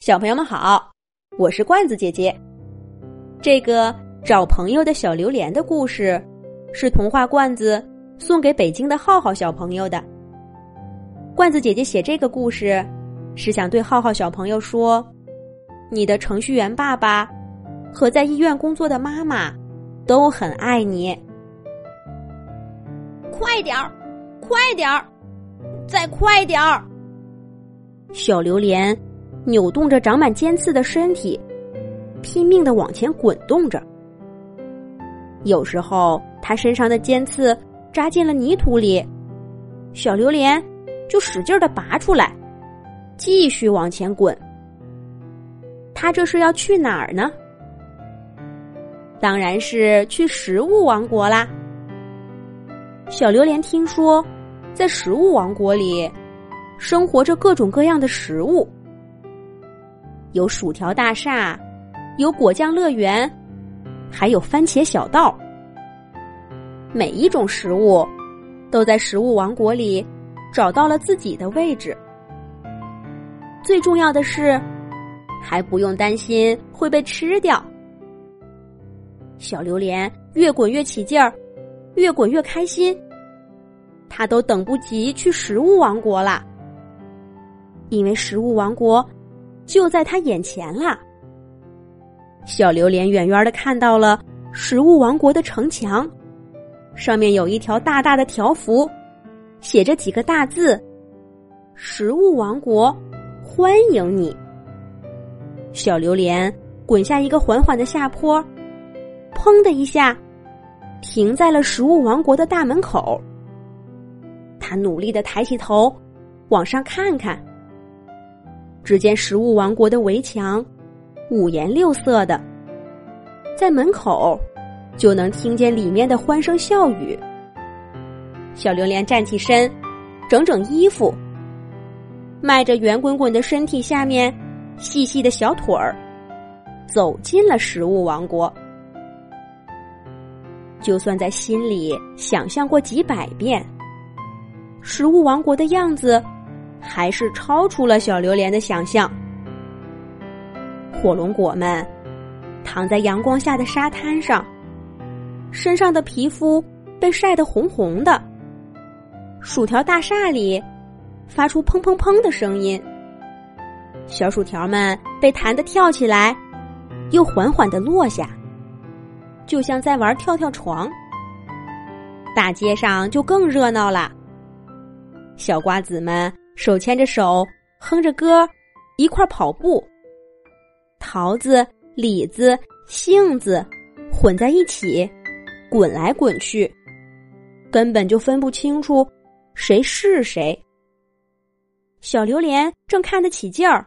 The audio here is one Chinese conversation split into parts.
小朋友们好，我是罐子姐姐。这个找朋友的小榴莲的故事，是童话罐子送给北京的浩浩小朋友的。罐子姐姐写这个故事，是想对浩浩小朋友说：你的程序员爸爸和在医院工作的妈妈都很爱你。快点儿，快点儿，再快点儿！小榴莲。扭动着长满尖刺的身体，拼命的往前滚动着。有时候，它身上的尖刺扎进了泥土里，小榴莲就使劲的拔出来，继续往前滚。它这是要去哪儿呢？当然是去食物王国啦！小榴莲听说，在食物王国里，生活着各种各样的食物。有薯条大厦，有果酱乐园，还有番茄小道。每一种食物都在食物王国里找到了自己的位置。最重要的是，还不用担心会被吃掉。小榴莲越滚越起劲儿，越滚越开心。他都等不及去食物王国了，因为食物王国。就在他眼前了。小榴莲远远的看到了食物王国的城墙，上面有一条大大的条幅，写着几个大字：“食物王国欢迎你。”小榴莲滚下一个缓缓的下坡，砰的一下，停在了食物王国的大门口。他努力的抬起头，往上看看。只见食物王国的围墙五颜六色的，在门口就能听见里面的欢声笑语。小榴莲站起身，整整衣服，迈着圆滚滚的身体，下面细细的小腿儿，走进了食物王国。就算在心里想象过几百遍，食物王国的样子。还是超出了小榴莲的想象。火龙果们躺在阳光下的沙滩上，身上的皮肤被晒得红红的。薯条大厦里发出砰砰砰的声音，小薯条们被弹得跳起来，又缓缓的落下，就像在玩跳跳床。大街上就更热闹了，小瓜子们。手牵着手，哼着歌，一块跑步。桃子、李子、杏子混在一起，滚来滚去，根本就分不清楚谁是谁。小榴莲正看得起劲儿，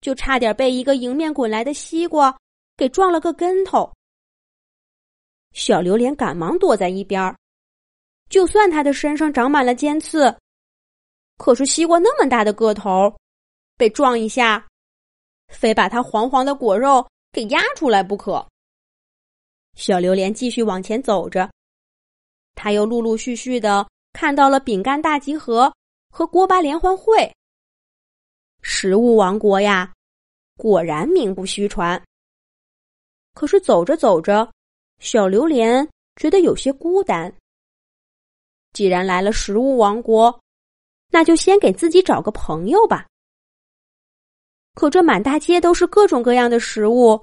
就差点被一个迎面滚来的西瓜给撞了个跟头。小榴莲赶忙躲在一边儿，就算它的身上长满了尖刺。可是西瓜那么大的个头，被撞一下，非把它黄黄的果肉给压出来不可。小榴莲继续往前走着，他又陆陆续续的看到了饼干大集合和锅巴联欢会。食物王国呀，果然名不虚传。可是走着走着，小榴莲觉得有些孤单。既然来了食物王国。那就先给自己找个朋友吧。可这满大街都是各种各样的食物，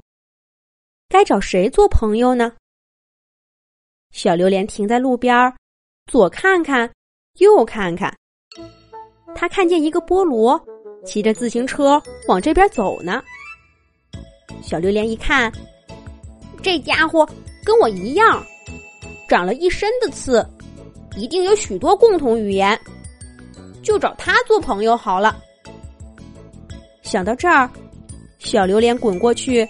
该找谁做朋友呢？小榴莲停在路边，左看看，右看看。他看见一个菠萝骑着自行车往这边走呢。小榴莲一看，这家伙跟我一样，长了一身的刺，一定有许多共同语言。就找他做朋友好了。想到这儿，小榴莲滚过去，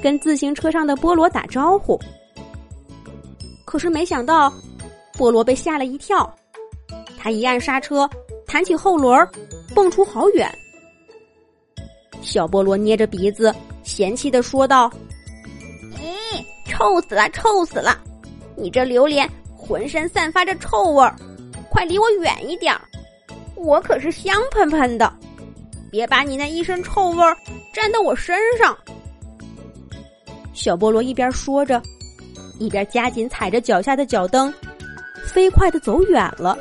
跟自行车上的菠萝打招呼。可是没想到，菠萝被吓了一跳，他一按刹车，弹起后轮，蹦出好远。小菠萝捏着鼻子，嫌弃的说道：“咦，臭死了，臭死了！你这榴莲浑身散发着臭味儿，快离我远一点儿！”我可是香喷喷的，别把你那一身臭味儿沾到我身上。小菠萝一边说着，一边加紧踩着脚下的脚蹬，飞快的走远了。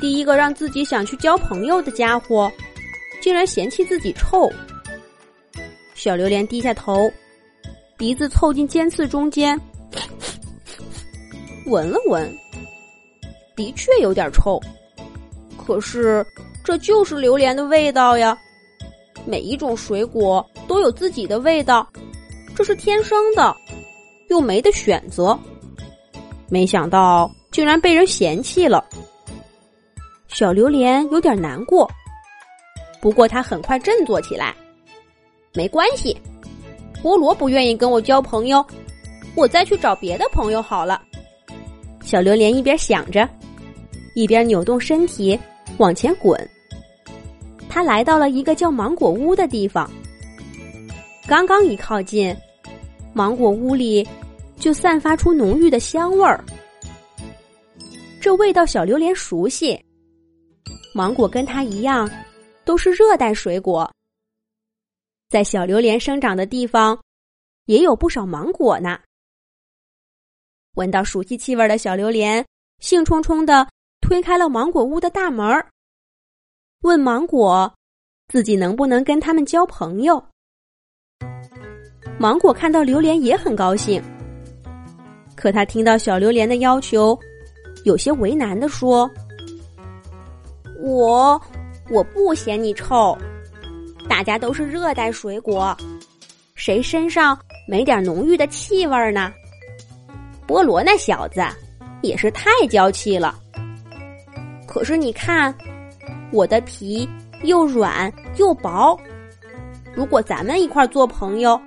第一个让自己想去交朋友的家伙，竟然嫌弃自己臭。小榴莲低下头，鼻子凑近尖刺中间，闻了闻，的确有点臭。可是这就是榴莲的味道呀！每一种水果都有自己的味道，这是天生的，又没得选择。没想到竟然被人嫌弃了。小榴莲有点难过，不过他很快振作起来。没关系，菠萝不愿意跟我交朋友，我再去找别的朋友好了。小榴莲一边想着，一边扭动身体往前滚。他来到了一个叫芒果屋的地方。刚刚一靠近，芒果屋里就散发出浓郁的香味儿。这味道小榴莲熟悉，芒果跟它一样，都是热带水果。在小榴莲生长的地方，也有不少芒果呢。闻到熟悉气味的小榴莲兴冲冲的推开了芒果屋的大门问芒果：“自己能不能跟他们交朋友？”芒果看到榴莲也很高兴，可他听到小榴莲的要求，有些为难的说：“我我不嫌你臭。”大家都是热带水果，谁身上没点浓郁的气味呢？菠萝那小子也是太娇气了。可是你看，我的皮又软又薄，如果咱们一块做朋友，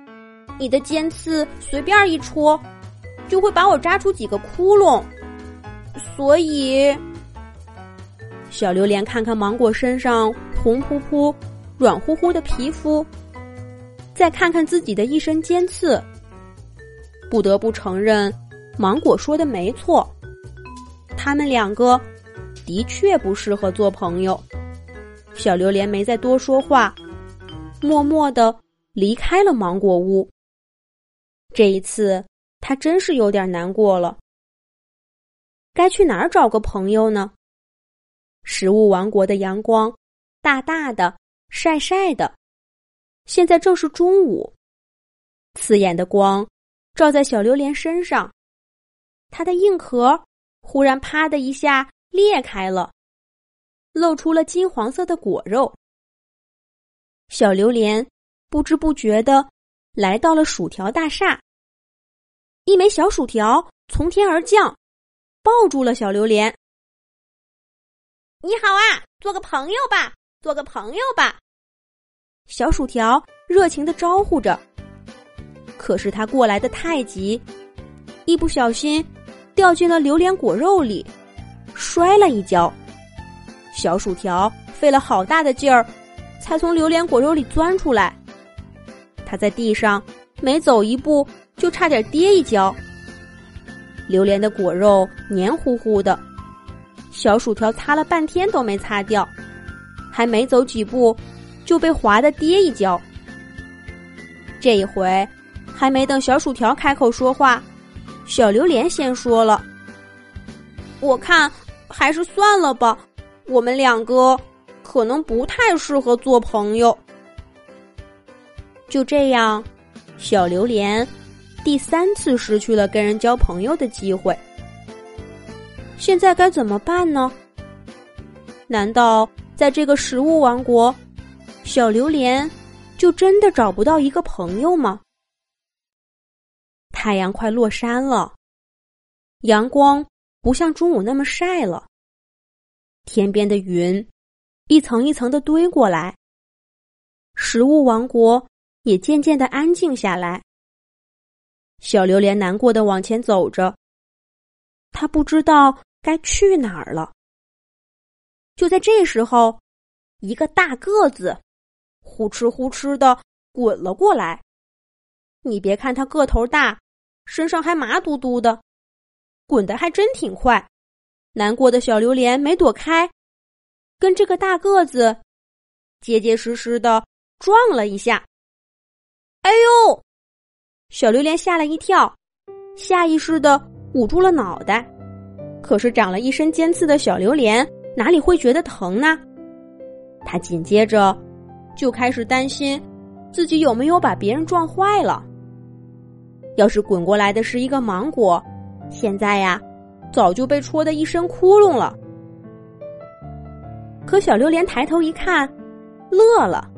你的尖刺随便一戳，就会把我扎出几个窟窿。所以，小榴莲看看芒果身上红扑扑。软乎乎的皮肤，再看看自己的一身尖刺，不得不承认，芒果说的没错，他们两个的确不适合做朋友。小榴莲没再多说话，默默的离开了芒果屋。这一次，他真是有点难过了。该去哪儿找个朋友呢？食物王国的阳光大大的。晒晒的，现在正是中午，刺眼的光照在小榴莲身上，它的硬壳忽然啪的一下裂开了，露出了金黄色的果肉。小榴莲不知不觉的来到了薯条大厦，一枚小薯条从天而降，抱住了小榴莲。你好啊，做个朋友吧。做个朋友吧，小薯条热情的招呼着。可是他过来的太急，一不小心掉进了榴莲果肉里，摔了一跤。小薯条费了好大的劲儿，才从榴莲果肉里钻出来。他在地上每走一步，就差点跌一跤。榴莲的果肉黏糊糊的，小薯条擦了半天都没擦掉。还没走几步，就被划的跌一跤。这一回，还没等小薯条开口说话，小榴莲先说了：“我看还是算了吧，我们两个可能不太适合做朋友。”就这样，小榴莲第三次失去了跟人交朋友的机会。现在该怎么办呢？难道？在这个食物王国，小榴莲就真的找不到一个朋友吗？太阳快落山了，阳光不像中午那么晒了。天边的云一层一层的堆过来，食物王国也渐渐的安静下来。小榴莲难过的往前走着，他不知道该去哪儿了。就在这时候，一个大个子呼哧呼哧的滚了过来。你别看他个头大，身上还麻嘟嘟的，滚得还真挺快。难过的小榴莲没躲开，跟这个大个子结结实实的撞了一下。哎呦！小榴莲吓了一跳，下意识的捂住了脑袋。可是长了一身尖刺的小榴莲哪里会觉得疼呢？他紧接着就开始担心自己有没有把别人撞坏了。要是滚过来的是一个芒果，现在呀，早就被戳得一身窟窿了。可小榴莲抬头一看，乐了。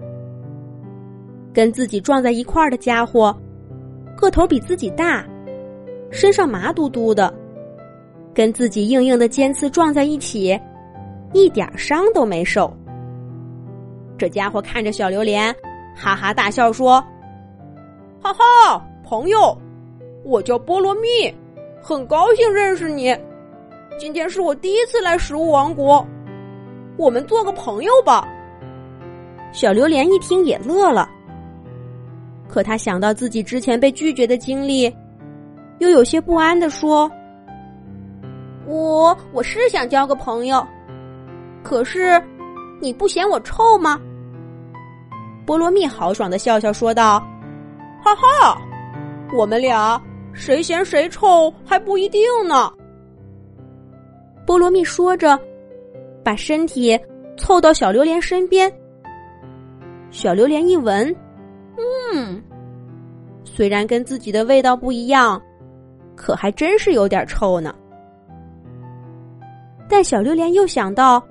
跟自己撞在一块儿的家伙，个头比自己大，身上麻嘟嘟的，跟自己硬硬的尖刺撞在一起，一点伤都没受。这家伙看着小榴莲，哈哈大笑说：“哈哈，朋友，我叫菠萝蜜，很高兴认识你。今天是我第一次来食物王国，我们做个朋友吧。”小榴莲一听也乐了。可他想到自己之前被拒绝的经历，又有些不安的说：“我我是想交个朋友，可是你不嫌我臭吗？”菠萝蜜豪爽的笑笑说道：“哈哈，我们俩谁嫌谁臭还不一定呢。”菠萝蜜说着，把身体凑到小榴莲身边。小榴莲一闻。嗯，虽然跟自己的味道不一样，可还真是有点臭呢。但小榴莲又想到，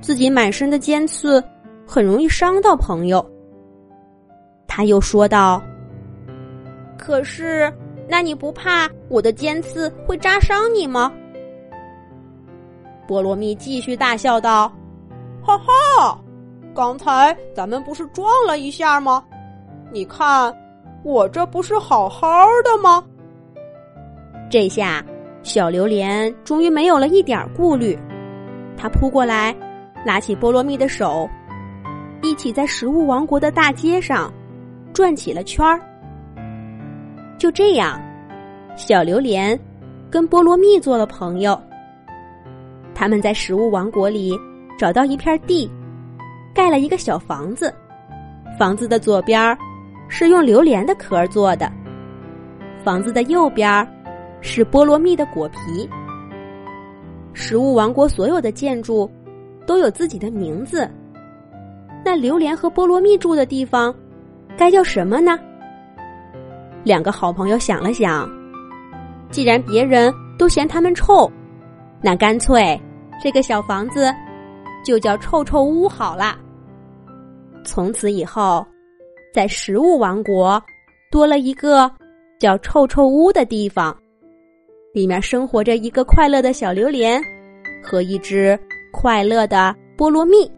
自己满身的尖刺很容易伤到朋友，他又说道：“可是，那你不怕我的尖刺会扎伤你吗？”菠萝蜜继续大笑道：“哈哈，刚才咱们不是撞了一下吗？”你看，我这不是好好的吗？这下，小榴莲终于没有了一点顾虑，他扑过来，拉起菠萝蜜的手，一起在食物王国的大街上转起了圈儿。就这样，小榴莲跟菠萝蜜做了朋友。他们在食物王国里找到一片地，盖了一个小房子，房子的左边。是用榴莲的壳做的。房子的右边是菠萝蜜的果皮。食物王国所有的建筑都有自己的名字。那榴莲和菠萝蜜住的地方该叫什么呢？两个好朋友想了想，既然别人都嫌他们臭，那干脆这个小房子就叫臭臭屋好了。从此以后。在食物王国，多了一个叫臭臭屋的地方，里面生活着一个快乐的小榴莲和一只快乐的菠萝蜜。